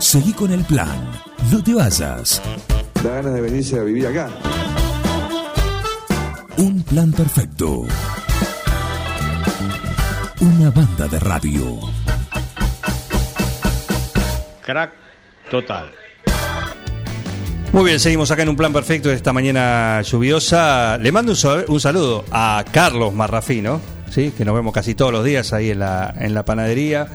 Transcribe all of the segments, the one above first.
Seguí con el plan. No te vayas. Da ganas de venirse a vivir acá. Un plan perfecto. Una banda de radio. Crack total. Muy bien, seguimos acá en un plan perfecto de esta mañana lluviosa. Le mando un, sal- un saludo a Carlos Marrafino, ¿sí? que nos vemos casi todos los días ahí en la, en la panadería.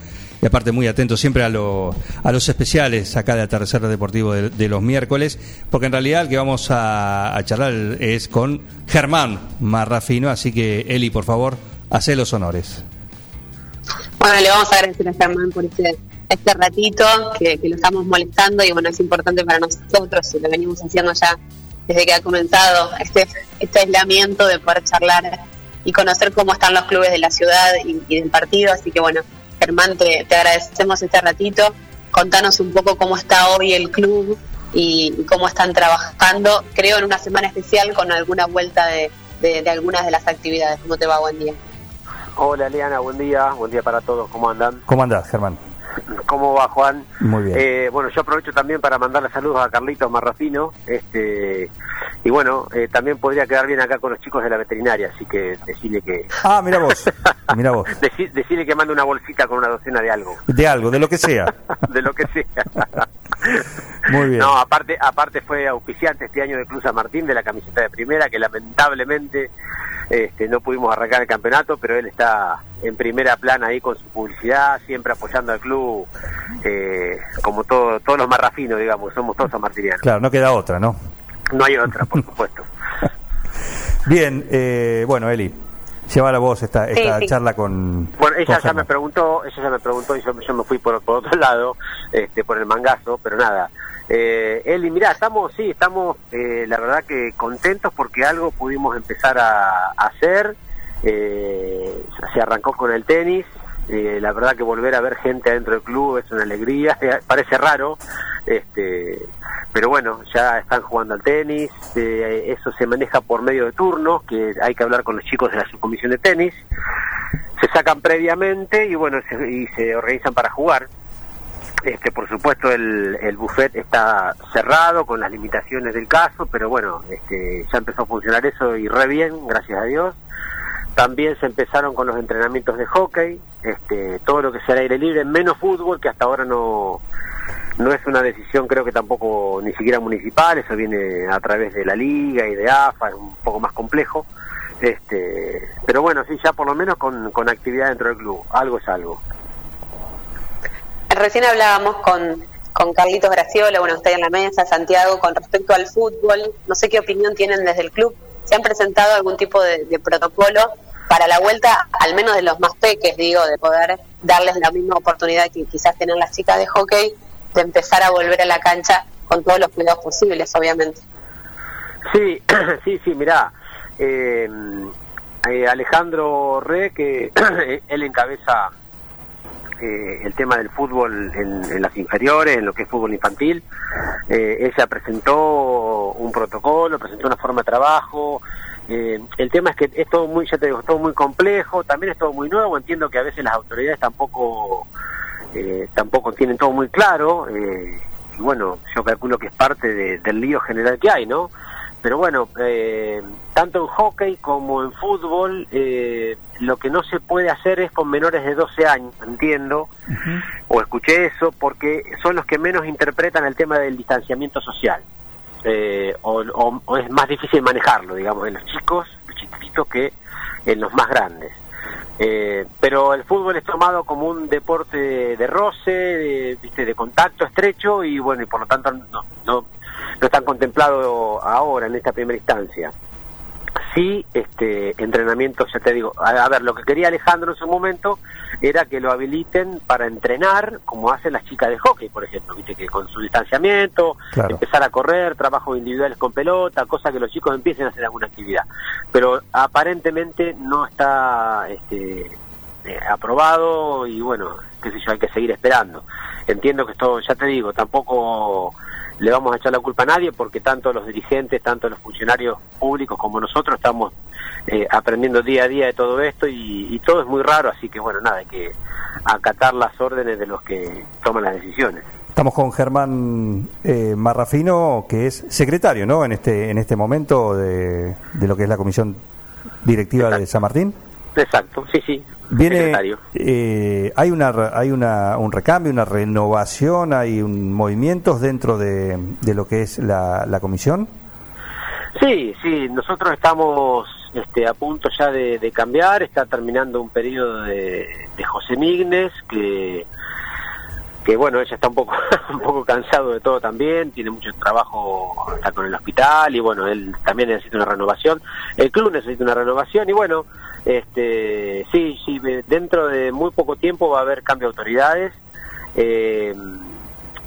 Y aparte muy atento siempre a, lo- a los especiales acá de Atardecer Deportivo de, los miércoles, porque en realidad el que vamos a, charlar es con Germán Marrafino, así que Eli, por favor, hace los honores. Bueno, le vamos a agradecer a Germán por este, este ratito que, lo estamos molestando y bueno, es importante para nosotros y lo venimos haciendo ya desde que ha comenzado este, este aislamiento de poder charlar y conocer cómo están los clubes de la ciudad y del partido. Así que bueno, Germán, te, te agradecemos este ratito. Contanos un poco cómo está hoy el club y, y cómo están trabajando. Creo en una semana especial con alguna vuelta de, de- de algunas de las actividades. ¿Cómo te va? Buen día. Hola Eliana, buen día, buen día para todos, ¿cómo andan? ¿Cómo andás, Germán? ¿Cómo va Juan? Muy bien. Eh, bueno, yo aprovecho también para mandarle saludos a Carlitos Marrafino, este, y bueno, eh, también podría quedar bien acá con los chicos de la veterinaria, así que decirle que, Ah, mira vos, mira vos. deci- decirle que mande una bolsita con una docena de algo, De algo, de lo que sea. de lo que sea. Muy bien. No, aparte, aparte fue auspiciante este año de Cruz San Martín de la camiseta de primera, que lamentablemente este, no pudimos arrancar el campeonato, pero él está en primera plana ahí con su publicidad, siempre apoyando al club, eh, como todo, todos los marrafinos, digamos, somos todos sanmartinianos. Claro, no queda otra, ¿no? No hay otra, por supuesto. Bien, eh, bueno, Eli, lleva la voz esta, Sí, esta sí. charla con. Bueno, ella con ya me preguntó, ella ya me preguntó y yo, yo me fui por, por otro lado, este, por el mangazo, pero nada. Eh, Eli, mirá, estamos, sí, estamos, eh, la verdad que contentos porque algo pudimos empezar a, a hacer. Eh, se arrancó con el tenis. Eh, la verdad que volver a ver gente adentro del club es una alegría. eh, parece raro, este, pero bueno, ya están jugando al tenis. eh, eso se maneja por medio de turnos, que hay que hablar con los chicos de la subcomisión de tenis se sacan previamente y bueno se, y se organizan para jugar este por supuesto el, el buffet está cerrado con las limitaciones del caso pero bueno este ya empezó a funcionar eso y re bien gracias a Dios también se empezaron con los entrenamientos de hockey este todo lo que sea aire libre menos fútbol que hasta ahora no no es una decisión creo que tampoco ni siquiera municipal eso viene a través de la liga y de AFA es un poco más complejo este pero bueno sí ya por lo menos con, con actividad dentro del club algo es algo Recién hablábamos con, con Carlitos Graciola, bueno, ahí en la mesa, Santiago, con respecto al fútbol. No sé qué opinión tienen desde el club. ¿Se han presentado algún tipo de protocolo para la vuelta, al menos de los más peques, digo, de poder darles la misma oportunidad que quizás tienen las chicas de hockey, de empezar a volver a la cancha con todos los cuidados posibles, obviamente? Sí, sí, sí, mirá. eh, eh, Alejandro Re, que él encabeza eh, el tema del fútbol en, en las inferiores, en lo que es fútbol infantil, eh, ella presentó un protocolo, presentó una forma de trabajo. Eh, el tema es que es todo muy, ya te digo, es todo muy complejo, también es todo muy nuevo. Entiendo que a veces las autoridades tampoco eh, tampoco tienen todo muy claro. eh, y bueno, yo calculo que es parte de- del lío general que hay, ¿no? Pero bueno, eh, tanto en hockey como en fútbol, eh, lo que no se puede hacer es con menores de 12 años, entiendo, o escuché eso, porque son los que menos interpretan el tema del distanciamiento social. Eh, o, o- es más difícil manejarlo, digamos, en los chicos, los chiquititos, que en los más grandes. Eh, pero el fútbol es tomado como un deporte de, de roce, de, ¿viste? de contacto estrecho y bueno, y por lo tanto no, no, no están contemplados ahora en esta primera instancia. Sí, este entrenamiento, ya te digo, a, a ver, lo que quería Alejandro en su momento era que lo habiliten para entrenar como hacen las chicas de hockey, por ejemplo, viste que con su distanciamiento, Claro. empezar a correr, trabajos individuales con pelota, cosa que los chicos empiecen a hacer alguna actividad. Pero aparentemente no está este, eh, aprobado y bueno, qué sé yo, hay que seguir esperando. Entiendo que esto, ya te digo, tampoco le vamos a echar la culpa a nadie porque tanto los dirigentes, tanto los funcionarios públicos como nosotros estamos eh, aprendiendo día a día de todo esto y, y todo es muy raro, así que bueno, nada, hay que acatar las órdenes de los que toman las decisiones. Estamos con Germán eh, Marrafino, que es secretario, ¿no? En este en este momento de, de lo que es la comisión directiva de San Martín. Exacto, sí, sí. Viene, eh, hay una hay una, un recambio, una renovación, hay un movimientos dentro de, de lo que es la, la comisión. Sí, sí, nosotros estamos este, a punto ya de, de cambiar, está terminando un periodo de, de José Mignes, que, que bueno, ella está un poco, un poco cansado de todo también, tiene mucho trabajo, está con el hospital y bueno, él también necesita una renovación, el club necesita una renovación y bueno, este, sí, sí, dentro de muy poco tiempo va a haber cambio de autoridades, eh,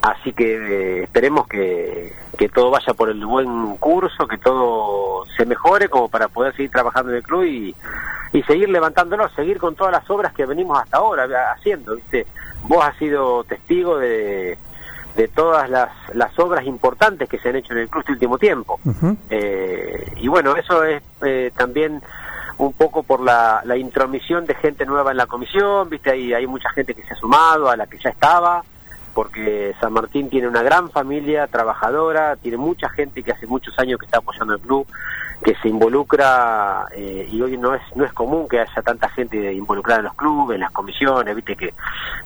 así que eh, esperemos que, que todo vaya por el buen curso, que todo se mejore como para poder seguir trabajando en el club y, y seguir levantándolo, seguir con todas las obras que venimos hasta ahora haciendo, ¿viste? Vos has sido testigo de, de todas las, las obras importantes que se han hecho en el club este último tiempo. Eh, y bueno, eso es eh, también un poco por la, la intromisión de gente nueva en la comisión, viste, hay, hay mucha gente que se ha sumado a la que ya estaba, porque San Martín tiene una gran familia trabajadora, tiene mucha gente que hace muchos años que está apoyando el club, que se involucra eh, y hoy no es no es común que haya tanta gente involucrada en los clubes, en las comisiones, viste que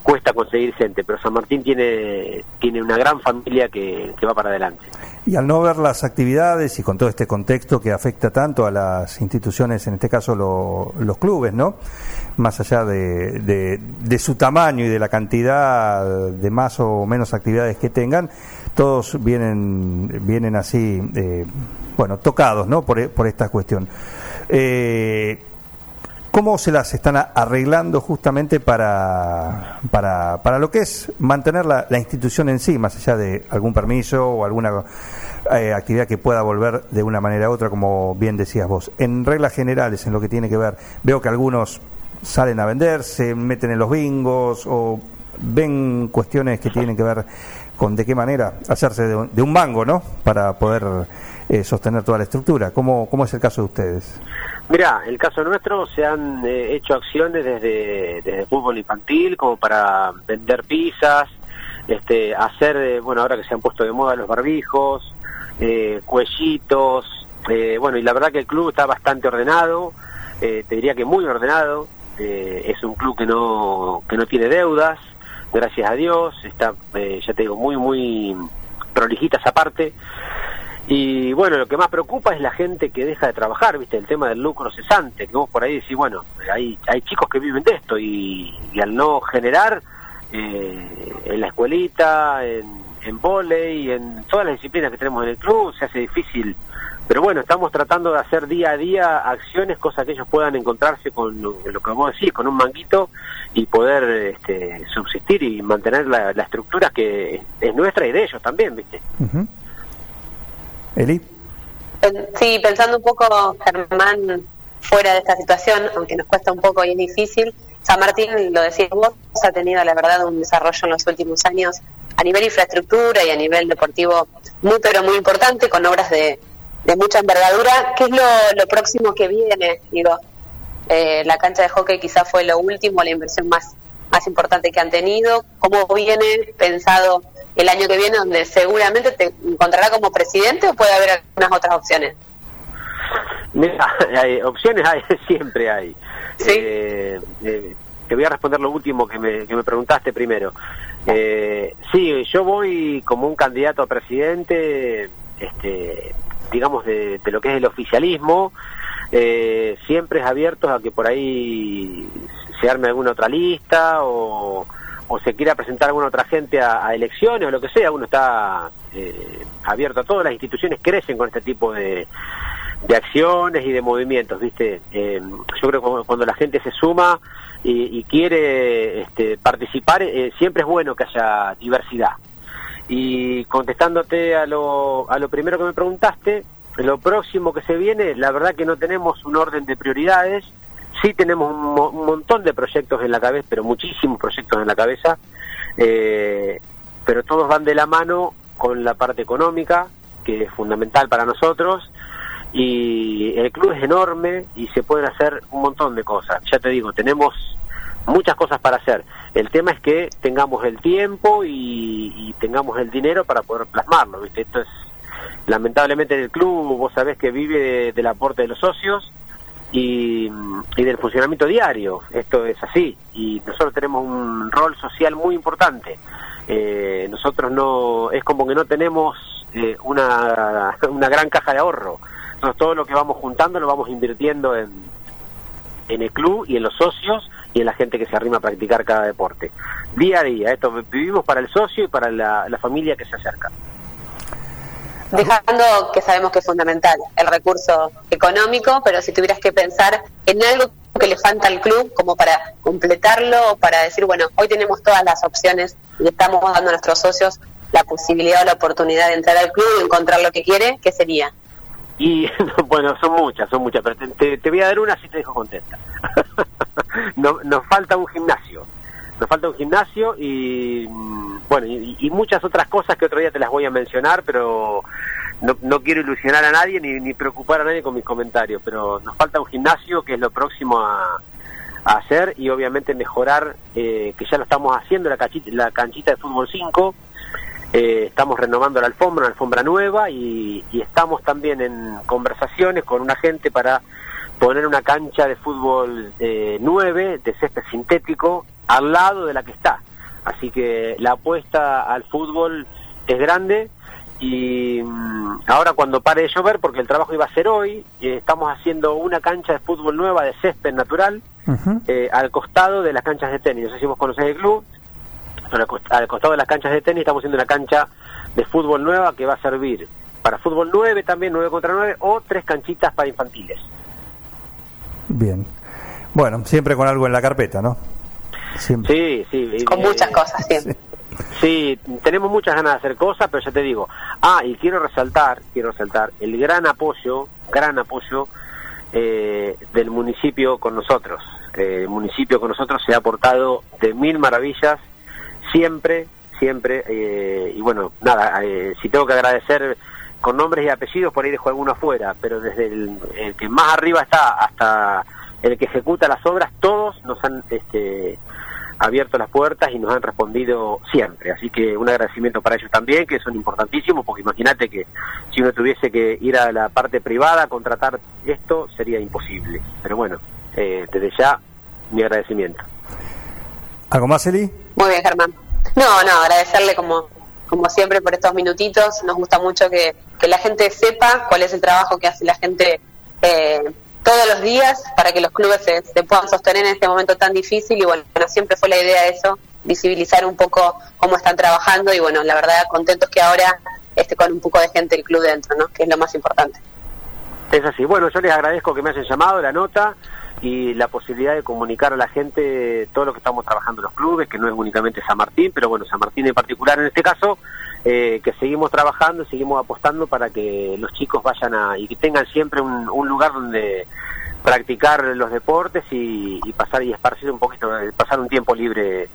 cuesta conseguir gente, pero San Martín tiene tiene una gran familia que, que va para adelante. Y al no ver las actividades y con todo este contexto que afecta tanto a las instituciones, en este caso lo- los clubes, ¿no? Más allá de, de- de su tamaño y de la cantidad de más o menos actividades que tengan, todos vienen, vienen así, eh, bueno, tocados, ¿no? Por, por esta cuestión. Eh, ¿Cómo se las están arreglando justamente para, para, para lo que es mantener la, institución en sí, más allá de algún permiso o alguna eh, actividad que pueda volver de una manera u otra, como bien decías vos? En reglas generales, en lo que tiene que ver, veo que algunos salen a vender, se meten en los bingos o ven cuestiones que tienen que ver con de qué manera hacerse de un, de un mango, ¿no? Para poder eh, sostener toda la estructura. ¿Cómo, ¿Cómo es el caso de ustedes? Mira, el caso nuestro se han eh, hecho acciones desde, desde fútbol infantil como para vender pizzas, este, hacer, eh, bueno, ahora que se han puesto de moda los barbijos, eh, cuellitos, eh, bueno, y la verdad que el club está bastante ordenado, eh, te diría que muy ordenado, es un club que no, que no tiene deudas, gracias a Dios, está, eh, ya te digo, muy, muy prolijita esa parte. Y bueno, lo que más preocupa es la gente que deja de trabajar, ¿viste? El tema del lucro cesante, que vos por ahí decís, bueno, hay, hay chicos que viven de esto y, al no generar eh, en la escuelita, en, en volei, en todas las disciplinas que tenemos en el club, se hace difícil. Pero bueno, estamos tratando de hacer día a día acciones, cosas que ellos puedan encontrarse con lo, lo que vos decís, con un manguito y poder este, subsistir y mantener la, la estructura que es nuestra y de ellos también, ¿viste? Ujú. Eli. Sí, pensando un poco, Germán, fuera de esta situación, aunque nos cuesta un poco y es difícil, San Martín, lo decís vos, ha tenido la verdad un desarrollo en los últimos años a nivel infraestructura y a nivel deportivo muy pero muy importante, con obras de, de mucha envergadura. ¿Qué es lo, lo próximo que viene? Digo, eh, la cancha de hockey quizás fue lo último, la inversión más, más importante que han tenido. ¿Cómo viene pensado el año que viene, donde seguramente te encontrará como presidente o puede haber algunas otras opciones? Mira, hay, opciones hay, siempre hay. Sí. Eh, eh, te voy a responder lo último que me, que me preguntaste primero. Eh, sí, yo voy como un candidato a presidente, este, digamos, de, de lo que es el oficialismo. Eh, siempre es abierto a que por ahí se arme alguna otra lista o, o se quiera presentar alguna otra gente a, elecciones o lo que sea. Uno está eh, abierto a todo. Las instituciones crecen con este tipo de, de acciones y de movimientos, ¿viste? Eh, yo creo que cuando- cuando la gente se suma y, y quiere este, participar, eh, siempre es bueno que haya diversidad. Y contestándote a lo, a lo primero que me preguntaste, lo próximo que se viene, la verdad que no tenemos un orden de prioridades, sí tenemos un, mo- un montón de proyectos en la cabeza, pero muchísimos proyectos en la cabeza, eh, pero todos van de la mano con la parte económica, que es fundamental para nosotros, y el club es enorme y se pueden hacer un montón de cosas. Ya te digo, tenemos muchas cosas para hacer. El tema es que tengamos el tiempo y, tengamos el dinero para poder plasmarlo, ¿viste? Esto es, lamentablemente el club, vos sabés que vive del aporte de los socios y, y del funcionamiento diario, esto es así, y nosotros tenemos un rol social muy importante. Eh, nosotros no, es como que no tenemos eh, una, una gran caja de ahorro. Nosotros todo lo que vamos juntando lo vamos invirtiendo en, en el club y en los socios y en la gente que se arrima a practicar cada deporte. Día a día, esto vivimos para el socio y para la, la familia que se acerca. Dejando que sabemos que es fundamental el recurso económico, pero si tuvieras que pensar en algo que le falta al club como para completarlo, para decir, bueno, hoy tenemos todas las opciones y estamos dando a nuestros socios la posibilidad o la oportunidad de entrar al club y encontrar lo que quiere, ¿qué sería? Y bueno, son muchas, son muchas, pero te, te, voy a dar una si te dejo contenta. no, nos falta un gimnasio, nos falta un gimnasio y mm, bueno, y, y muchas otras cosas que otro día te las voy a mencionar, pero no, no quiero ilusionar a nadie ni, preocupar a nadie con mis comentarios, pero nos falta un gimnasio que es lo próximo a, a hacer y obviamente mejorar, eh, que ya lo estamos haciendo, la, cachita, la canchita de fútbol 5, eh, estamos renovando la alfombra, una alfombra nueva y, y, estamos también en conversaciones con una gente para poner una cancha de fútbol eh, 9 de césped sintético al lado de la que está. Así que la apuesta al fútbol es grande y mmm, ahora cuando pare de llover, porque el trabajo iba a ser hoy, eh, estamos haciendo una cancha de fútbol nueva de césped natural uh -huh. eh, al costado de las canchas de tenis. No sé si vos conocés el club, al costado de las canchas de tenis estamos haciendo una cancha de fútbol nueva que va a servir para fútbol 9 también, 9 contra 9, o tres canchitas para infantiles. Bien. Bueno, siempre con algo en la carpeta, ¿no? Siempre. Sí, sí. Con eh, muchas cosas, sí. Sí, tenemos muchas ganas de hacer cosas, pero ya te digo. Ah, y quiero resaltar, quiero resaltar el gran apoyo, gran apoyo eh, del municipio con nosotros. Eh, el municipio con nosotros se ha aportado de mil maravillas, siempre, siempre. Eh, y bueno, nada, eh, si tengo que agradecer con nombres y apellidos, por ahí dejo alguno afuera, pero desde el, el que más arriba está hasta el que ejecuta las obras, todos nos han este, abierto las puertas y nos han respondido siempre. Así que un agradecimiento para ellos también, que son importantísimos, porque imagínate que si uno tuviese que ir a la parte privada a contratar esto, sería imposible. Pero bueno, eh, desde ya, mi agradecimiento. ¿Algo más, Eli? Muy bien, Germán. No, no, agradecerle como, como siempre por estos minutitos. Nos gusta mucho que, que la gente sepa cuál es el trabajo que hace la gente. Eh, todos los días para que los clubes se, puedan sostener en este momento tan difícil y bueno, siempre fue la idea de eso, visibilizar un poco cómo están trabajando y bueno, la verdad contentos que ahora esté con un poco de gente el club dentro, ¿no? Que es lo más importante. Es así. Bueno, yo les agradezco que me hayan llamado, la nota y la posibilidad de comunicar a la gente todo lo que estamos trabajando en los clubes, que no es únicamente San Martín, pero bueno, San Martín en particular en este caso, eh, que seguimos trabajando seguimos apostando para que los chicos vayan a y que tengan siempre un, un lugar donde practicar los deportes y, y, pasar y esparcir un poquito, pasar un tiempo libre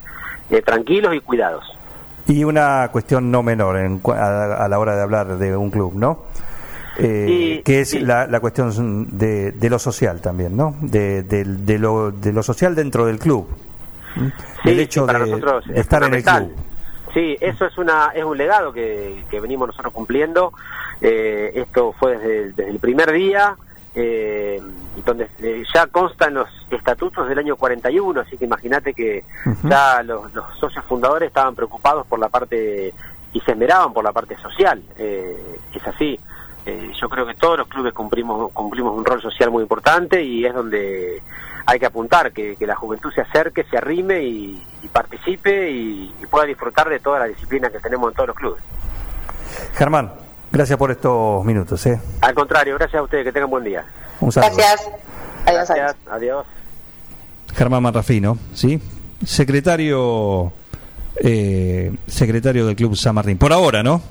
eh, tranquilos y cuidados. Y una cuestión no menor en, a, a, la hora de hablar de un club, ¿no? Eh, y, que es y, la, la, cuestión de, de, lo social también, ¿no? De, de, de, lo, de lo social dentro del club. Sí, el hecho de estar en el club. Sí, eso es una es un legado que, que venimos nosotros cumpliendo. Eh, esto fue desde, desde, el primer día, eh, donde eh, ya constan los estatutos del año 41, así que imagínate que uh -huh. ya los, los, socios fundadores estaban preocupados por la parte y se esmeraban por la parte social. Eh, es así. Eh, yo creo que todos los clubes cumplimos cumplimos un rol social muy importante y es donde hay que apuntar, que, que la juventud se acerque, se arrime y, y participe y, y, pueda disfrutar de toda la disciplina que tenemos en todos los clubes. Germán, gracias por estos minutos. ¿eh? Al contrario, gracias a ustedes, que tengan buen día. Un saludo. Gracias. Adiós. Gracias. Adiós. Germán Marrafino, ¿sí? Secretario, eh, secretario del Club San Martín. Por ahora, ¿no?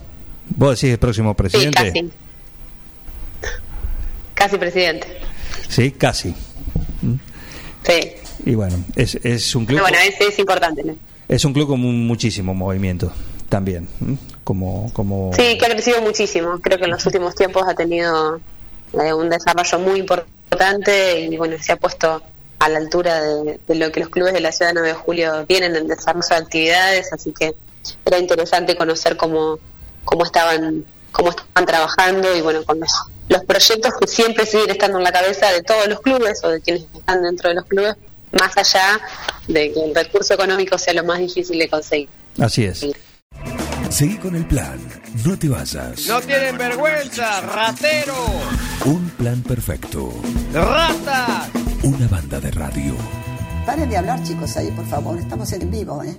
¿Vos decís el próximo presidente? Sí, casi. Casi presidente. Sí, casi. Sí. Y bueno, es, es un club. bueno, es, es importante. ¿no? Es un club con muchísimo movimiento también. Como, como... Sí, que ha crecido muchísimo. Creo que en los últimos tiempos ha tenido eh, un desarrollo muy importante y bueno, se ha puesto a la altura de, de, lo que los clubes de la ciudad de 9 de julio tienen en desarrollo de actividades, así que era interesante conocer cómo, cómo estaban cómo estaban trabajando y bueno, con los, los proyectos que siempre siguen estando en la cabeza de todos los clubes o de quienes están dentro de los clubes, más allá de que el recurso económico sea lo más difícil de conseguir. Así es. Seguí con el plan. No te vayas. No tienen vergüenza, ratero, Un plan perfecto. rata. Una banda de radio. Paren de hablar, chicos, ahí, por favor. Estamos en vivo, ¿eh?